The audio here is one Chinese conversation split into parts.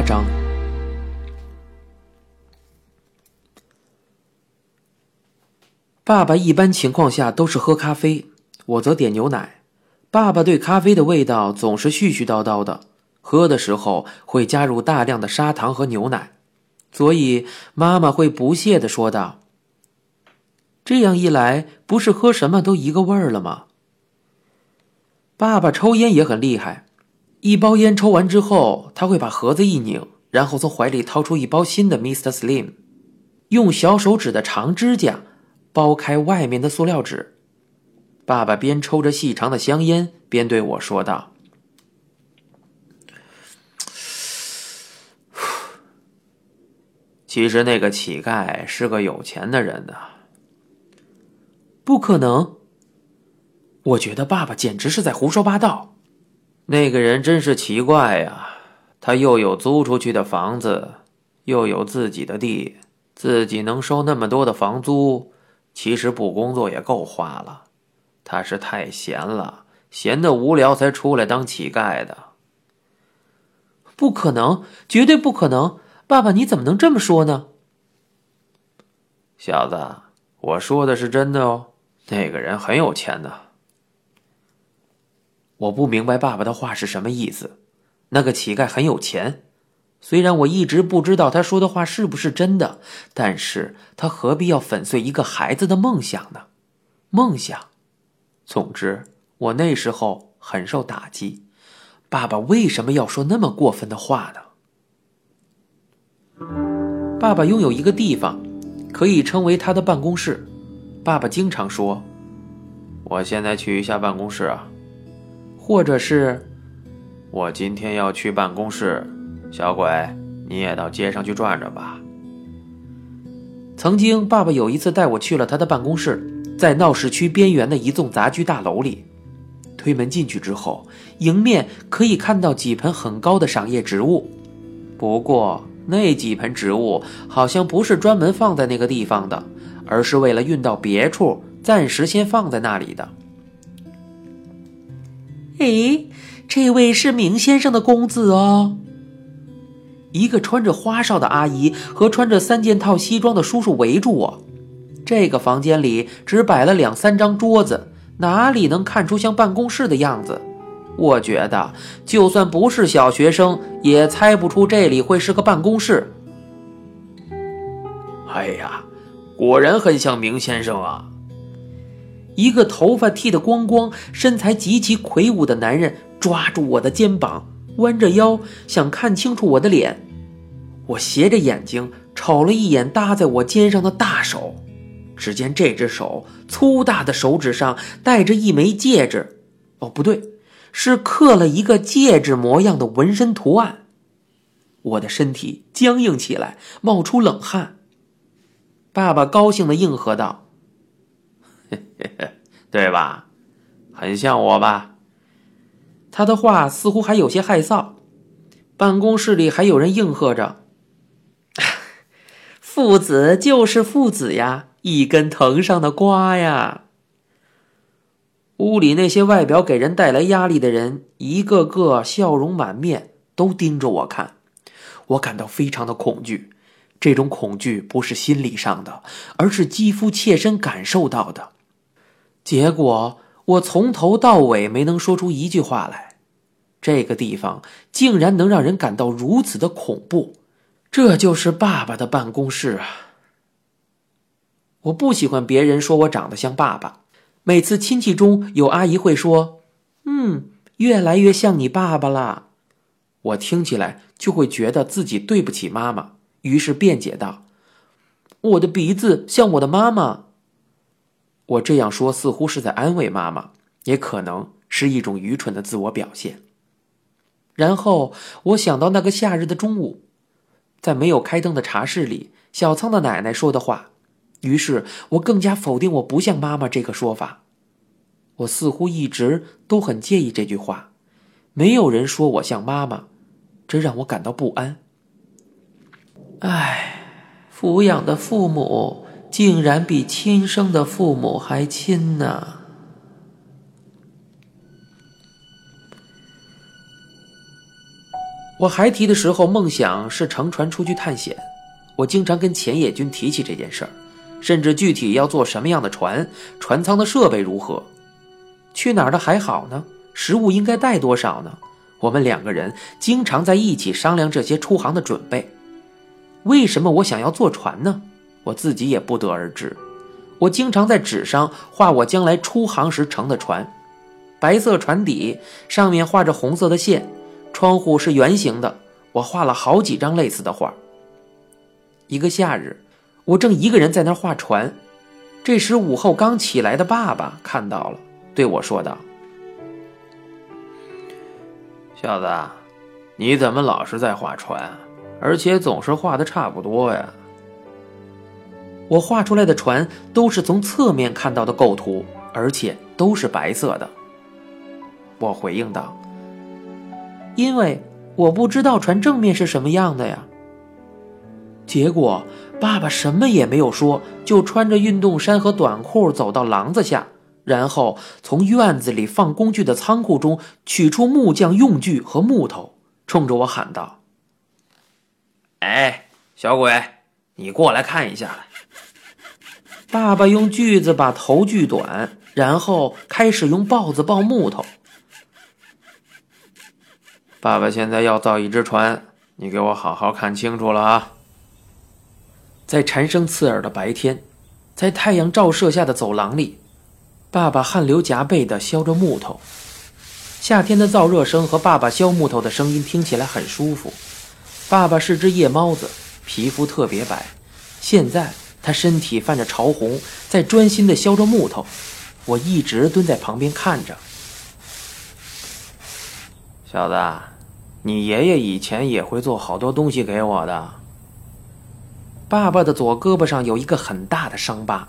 第八章。爸爸一般情况下都是喝咖啡，我则点牛奶。爸爸对咖啡的味道总是絮絮叨叨的，喝的时候会加入大量的砂糖和牛奶，所以妈妈会不屑的说道：“这样一来，不是喝什么都一个味儿了吗？”爸爸抽烟也很厉害，一包烟抽完之后，他会把盒子一拧，然后从怀里掏出一包新的 Mr. Slim，用小手指的长指甲。剥开外面的塑料纸，爸爸边抽着细长的香烟，边对我说道：“ 其实那个乞丐是个有钱的人呢。”不可能！我觉得爸爸简直是在胡说八道。那个人真是奇怪呀，他又有租出去的房子，又有自己的地，自己能收那么多的房租。其实不工作也够花了，他是太闲了，闲得无聊才出来当乞丐的。不可能，绝对不可能！爸爸，你怎么能这么说呢？小子，我说的是真的哦，那个人很有钱的。我不明白爸爸的话是什么意思。那个乞丐很有钱。虽然我一直不知道他说的话是不是真的，但是他何必要粉碎一个孩子的梦想呢？梦想。总之，我那时候很受打击。爸爸为什么要说那么过分的话呢？爸爸拥有一个地方，可以称为他的办公室。爸爸经常说：“我现在去一下办公室啊。”或者是：“我今天要去办公室。”小鬼，你也到街上去转转吧。曾经，爸爸有一次带我去了他的办公室，在闹市区边缘的一栋杂居大楼里。推门进去之后，迎面可以看到几盆很高的赏叶植物。不过，那几盆植物好像不是专门放在那个地方的，而是为了运到别处，暂时先放在那里的。哎，这位是明先生的公子哦。一个穿着花哨的阿姨和穿着三件套西装的叔叔围住我。这个房间里只摆了两三张桌子，哪里能看出像办公室的样子？我觉得，就算不是小学生，也猜不出这里会是个办公室。哎呀，果然很像明先生啊！一个头发剃得光光、身材极其魁梧的男人抓住我的肩膀。弯着腰想看清楚我的脸，我斜着眼睛瞅了一眼搭在我肩上的大手，只见这只手粗大的手指上戴着一枚戒指，哦，不对，是刻了一个戒指模样的纹身图案。我的身体僵硬起来，冒出冷汗。爸爸高兴的应和道：“ 对吧？很像我吧？”他的话似乎还有些害臊，办公室里还有人应和着：“ 父子就是父子呀，一根藤上的瓜呀。”屋里那些外表给人带来压力的人，一个个笑容满面，都盯着我看。我感到非常的恐惧，这种恐惧不是心理上的，而是肌肤切身感受到的。结果。我从头到尾没能说出一句话来，这个地方竟然能让人感到如此的恐怖，这就是爸爸的办公室啊！我不喜欢别人说我长得像爸爸，每次亲戚中有阿姨会说：“嗯，越来越像你爸爸了。”我听起来就会觉得自己对不起妈妈，于是辩解道：“我的鼻子像我的妈妈。”我这样说似乎是在安慰妈妈，也可能是一种愚蠢的自我表现。然后我想到那个夏日的中午，在没有开灯的茶室里，小仓的奶奶说的话，于是我更加否定我不像妈妈这个说法。我似乎一直都很介意这句话，没有人说我像妈妈，这让我感到不安。唉，抚养的父母。竟然比亲生的父母还亲呢！我孩提的时候，梦想是乘船出去探险。我经常跟钱野君提起这件事儿，甚至具体要做什么样的船，船舱的设备如何，去哪儿的还好呢？食物应该带多少呢？我们两个人经常在一起商量这些出航的准备。为什么我想要坐船呢？我自己也不得而知。我经常在纸上画我将来出航时乘的船，白色船底上面画着红色的线，窗户是圆形的。我画了好几张类似的画。一个夏日，我正一个人在那儿画船，这时午后刚起来的爸爸看到了，对我说道：“小子，你怎么老是在画船，而且总是画的差不多呀？”我画出来的船都是从侧面看到的构图，而且都是白色的。我回应道：“因为我不知道船正面是什么样的呀。”结果爸爸什么也没有说，就穿着运动衫和短裤走到廊子下，然后从院子里放工具的仓库中取出木匠用具和木头，冲着我喊道：“哎，小鬼，你过来看一下来。”爸爸用锯子把头锯短，然后开始用刨子刨木头。爸爸现在要造一只船，你给我好好看清楚了啊！在蝉声刺耳的白天，在太阳照射下的走廊里，爸爸汗流浃背地削着木头。夏天的燥热声和爸爸削木头的声音听起来很舒服。爸爸是只夜猫子，皮肤特别白。现在。他身体泛着潮红，在专心地削着木头。我一直蹲在旁边看着。小子，你爷爷以前也会做好多东西给我的。爸爸的左胳膊上有一个很大的伤疤，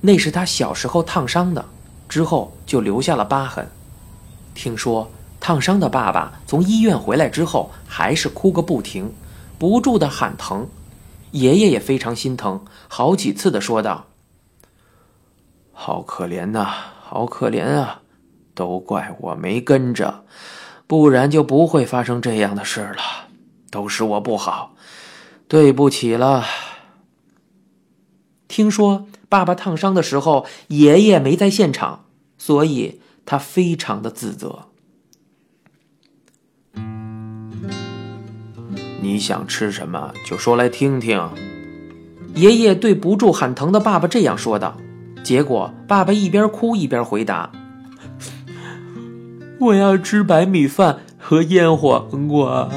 那是他小时候烫伤的，之后就留下了疤痕。听说烫伤的爸爸从医院回来之后，还是哭个不停，不住地喊疼。爷爷也非常心疼，好几次的说道：“好可怜呐，好可怜啊！都怪我没跟着，不然就不会发生这样的事了。都是我不好，对不起了。”听说爸爸烫伤的时候，爷爷没在现场，所以他非常的自责。你想吃什么，就说来听听。爷爷对不住喊疼的爸爸这样说道。结果爸爸一边哭一边回答：“ 我要吃白米饭和腌黄瓜。”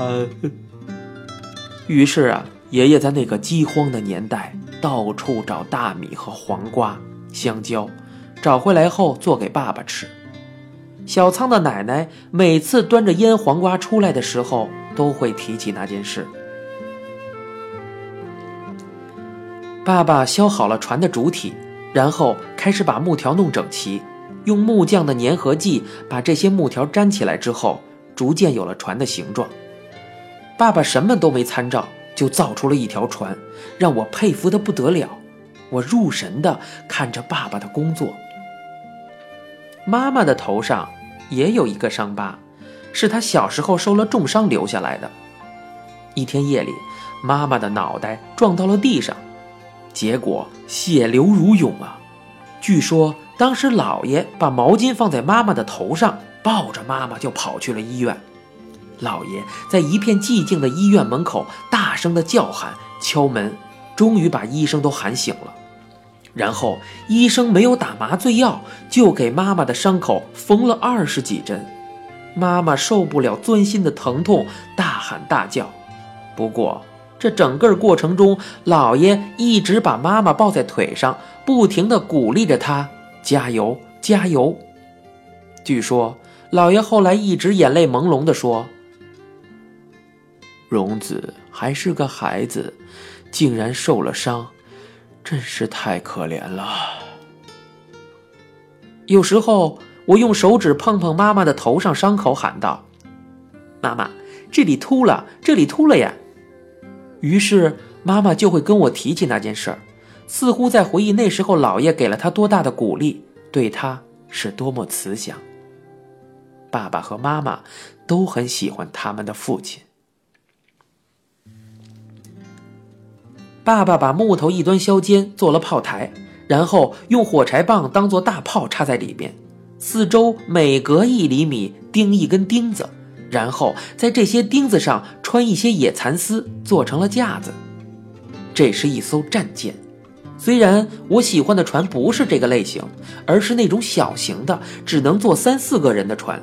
于是啊，爷爷在那个饥荒的年代，到处找大米和黄瓜、香蕉，找回来后做给爸爸吃。小仓的奶奶每次端着腌黄瓜出来的时候。都会提起那件事。爸爸削好了船的主体，然后开始把木条弄整齐，用木匠的粘合剂把这些木条粘起来之后，逐渐有了船的形状。爸爸什么都没参照，就造出了一条船，让我佩服的不得了。我入神的看着爸爸的工作。妈妈的头上也有一个伤疤。是他小时候受了重伤留下来的。一天夜里，妈妈的脑袋撞到了地上，结果血流如涌啊！据说当时姥爷把毛巾放在妈妈的头上，抱着妈妈就跑去了医院。姥爷在一片寂静的医院门口大声的叫喊、敲门，终于把医生都喊醒了。然后医生没有打麻醉药，就给妈妈的伤口缝了二十几针。妈妈受不了钻心的疼痛，大喊大叫。不过，这整个过程中，老爷一直把妈妈抱在腿上，不停地鼓励着她：“加油，加油！”据说，老爷后来一直眼泪朦胧地说：“荣子还是个孩子，竟然受了伤，真是太可怜了。”有时候。我用手指碰碰妈妈的头上伤口喊道妈妈这里秃了这里秃了呀。于是妈妈就会跟我提起那件事儿似乎在回忆那时候姥爷给了他多大的鼓励对他是多么慈祥。爸爸和妈妈都很喜欢他们的父亲。爸爸把木头一端削尖做了炮台然后用火柴棒当做大炮插在里面四周每隔一厘米钉一根钉子，然后在这些钉子上穿一些野蚕丝，做成了架子。这是一艘战舰。虽然我喜欢的船不是这个类型，而是那种小型的，只能坐三四个人的船。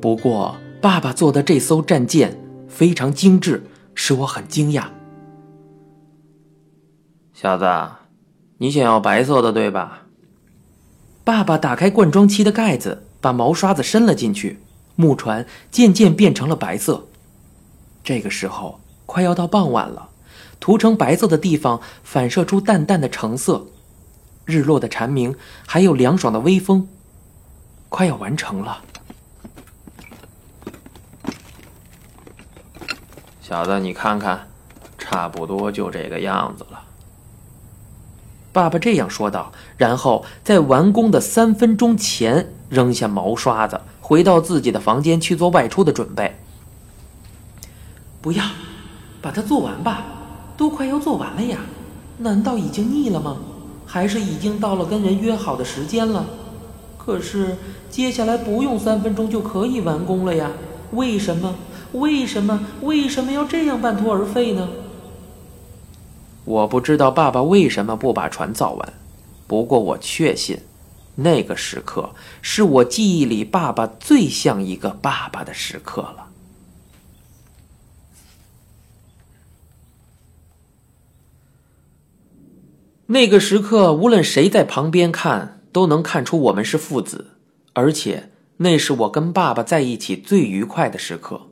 不过，爸爸做的这艘战舰非常精致，使我很惊讶。小子，你想要白色的对吧？爸爸打开灌装漆的盖子，把毛刷子伸了进去，木船渐渐变成了白色。这个时候，快要到傍晚了。涂成白色的地方反射出淡淡的橙色，日落的蝉鸣，还有凉爽的微风，快要完成了。小子，你看看，差不多就这个样子了。爸爸这样说道，然后在完工的三分钟前扔下毛刷子，回到自己的房间去做外出的准备。不要，把它做完吧。都快要做完了呀，难道已经腻了吗？还是已经到了跟人约好的时间了？可是接下来不用三分钟就可以完工了呀？为什么？为什么？为什么要这样半途而废呢？我不知道爸爸为什么不把船造完，不过我确信，那个时刻是我记忆里爸爸最像一个爸爸的时刻了。那个时刻，无论谁在旁边看，都能看出我们是父子，而且那是我跟爸爸在一起最愉快的时刻。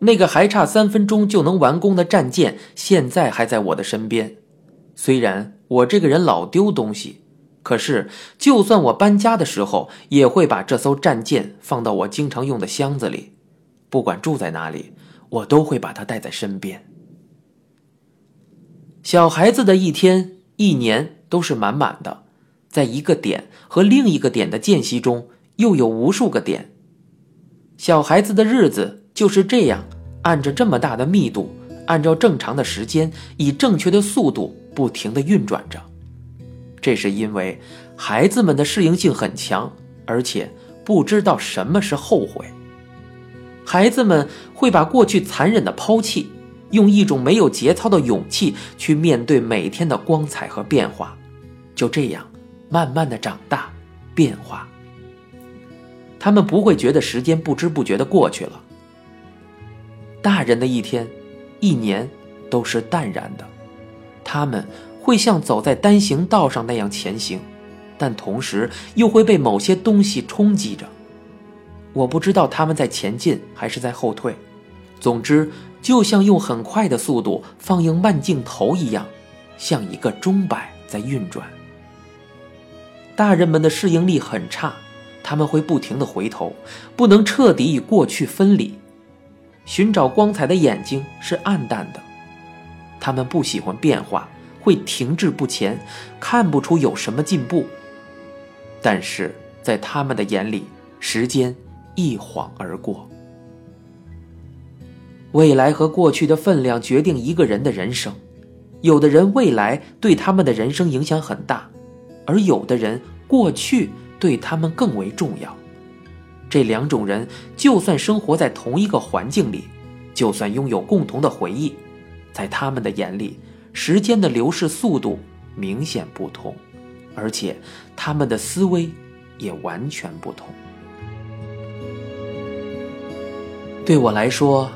那个还差三分钟就能完工的战舰，现在还在我的身边。虽然我这个人老丢东西，可是就算我搬家的时候，也会把这艘战舰放到我经常用的箱子里。不管住在哪里，我都会把它带在身边。小孩子的一天。一年都是满满的，在一个点和另一个点的间隙中，又有无数个点。小孩子的日子就是这样，按着这么大的密度，按照正常的时间，以正确的速度不停地运转着。这是因为孩子们的适应性很强，而且不知道什么是后悔。孩子们会把过去残忍的抛弃。用一种没有节操的勇气去面对每天的光彩和变化，就这样慢慢的长大、变化。他们不会觉得时间不知不觉的过去了。大人的一天、一年都是淡然的，他们会像走在单行道上那样前行，但同时又会被某些东西冲击着。我不知道他们在前进还是在后退，总之。就像用很快的速度放映慢镜头一样，像一个钟摆在运转。大人们的适应力很差，他们会不停的回头，不能彻底与过去分离。寻找光彩的眼睛是暗淡的，他们不喜欢变化，会停滞不前，看不出有什么进步。但是在他们的眼里，时间一晃而过。未来和过去的分量决定一个人的人生，有的人未来对他们的人生影响很大，而有的人过去对他们更为重要。这两种人就算生活在同一个环境里，就算拥有共同的回忆，在他们的眼里，时间的流逝速度明显不同，而且他们的思维也完全不同。对我来说。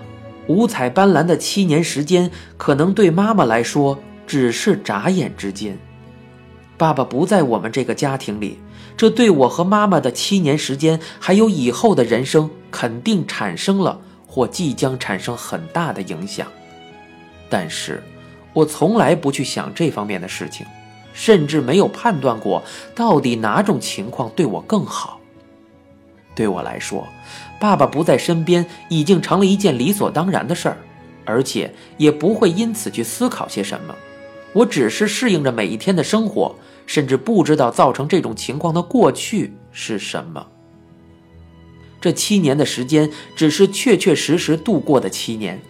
五彩斑斓的七年时间，可能对妈妈来说只是眨眼之间。爸爸不在我们这个家庭里，这对我和妈妈的七年时间，还有以后的人生，肯定产生了或即将产生很大的影响。但是，我从来不去想这方面的事情，甚至没有判断过到底哪种情况对我更好。对我来说。爸爸不在身边，已经成了一件理所当然的事儿，而且也不会因此去思考些什么。我只是适应着每一天的生活，甚至不知道造成这种情况的过去是什么。这七年的时间，只是确确实实度过的七年。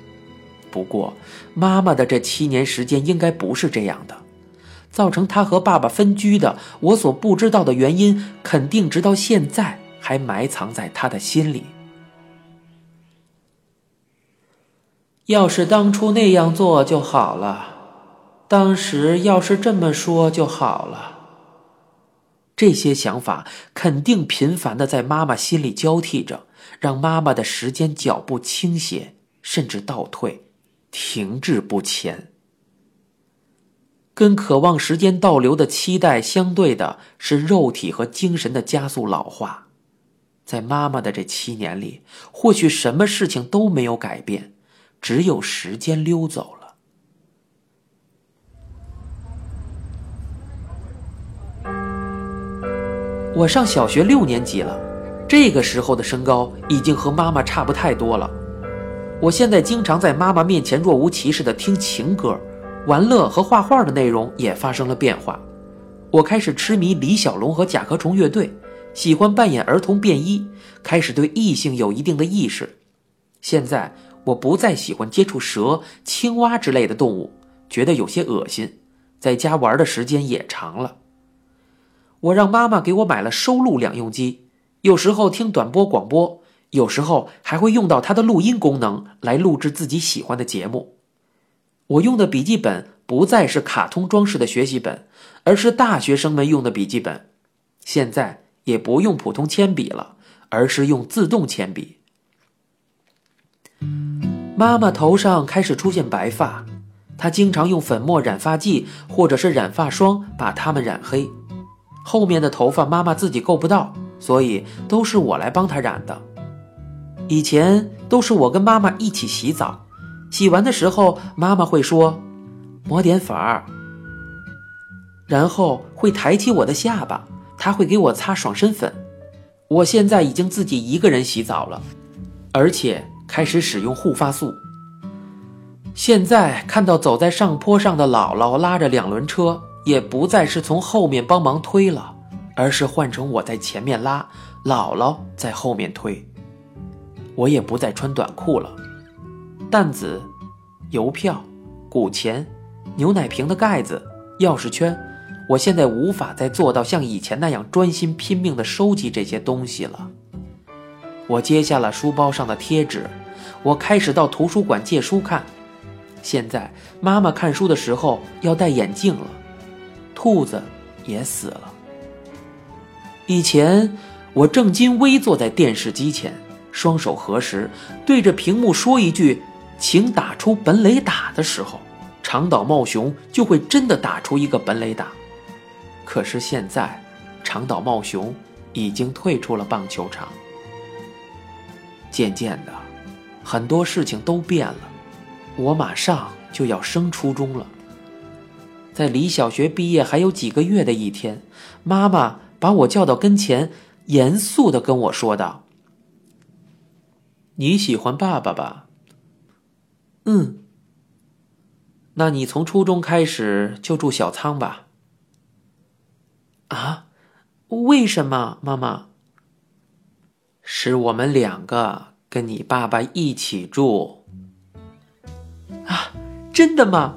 不过，妈妈的这七年时间应该不是这样的。造成她和爸爸分居的，我所不知道的原因，肯定直到现在还埋藏在她的心里。要是当初那样做就好了，当时要是这么说就好了。这些想法肯定频繁的在妈妈心里交替着，让妈妈的时间脚步倾斜，甚至倒退。停滞不前，跟渴望时间倒流的期待相对的是肉体和精神的加速老化。在妈妈的这七年里，或许什么事情都没有改变，只有时间溜走了。我上小学六年级了，这个时候的身高已经和妈妈差不太多了。我现在经常在妈妈面前若无其事地听情歌，玩乐和画画的内容也发生了变化。我开始痴迷李小龙和甲壳虫乐队，喜欢扮演儿童便衣，开始对异性有一定的意识。现在我不再喜欢接触蛇、青蛙之类的动物，觉得有些恶心，在家玩的时间也长了。我让妈妈给我买了收录两用机，有时候听短波广播。有时候还会用到它的录音功能来录制自己喜欢的节目。我用的笔记本不再是卡通装饰的学习本，而是大学生们用的笔记本。现在也不用普通铅笔了，而是用自动铅笔。妈妈头上开始出现白发，她经常用粉末染发剂或者是染发霜把它们染黑。后面的头发妈妈自己够不到，所以都是我来帮她染的。以前都是我跟妈妈一起洗澡，洗完的时候妈妈会说：“抹点粉儿。”然后会抬起我的下巴，她会给我擦爽身粉。我现在已经自己一个人洗澡了，而且开始使用护发素。现在看到走在上坡上的姥姥拉着两轮车，也不再是从后面帮忙推了，而是换成我在前面拉，姥姥在后面推。我也不再穿短裤了，弹子、邮票、古钱、牛奶瓶的盖子、钥匙圈，我现在无法再做到像以前那样专心拼命地收集这些东西了。我揭下了书包上的贴纸，我开始到图书馆借书看。现在妈妈看书的时候要戴眼镜了，兔子也死了。以前我正襟危坐在电视机前。双手合十，对着屏幕说一句“请打出本垒打”的时候，长岛茂雄就会真的打出一个本垒打。可是现在，长岛茂雄已经退出了棒球场。渐渐的，很多事情都变了。我马上就要升初中了，在离小学毕业还有几个月的一天，妈妈把我叫到跟前，严肃的跟我说道。你喜欢爸爸吧？嗯。那你从初中开始就住小仓吧？啊？为什么，妈妈？是我们两个跟你爸爸一起住。啊？真的吗？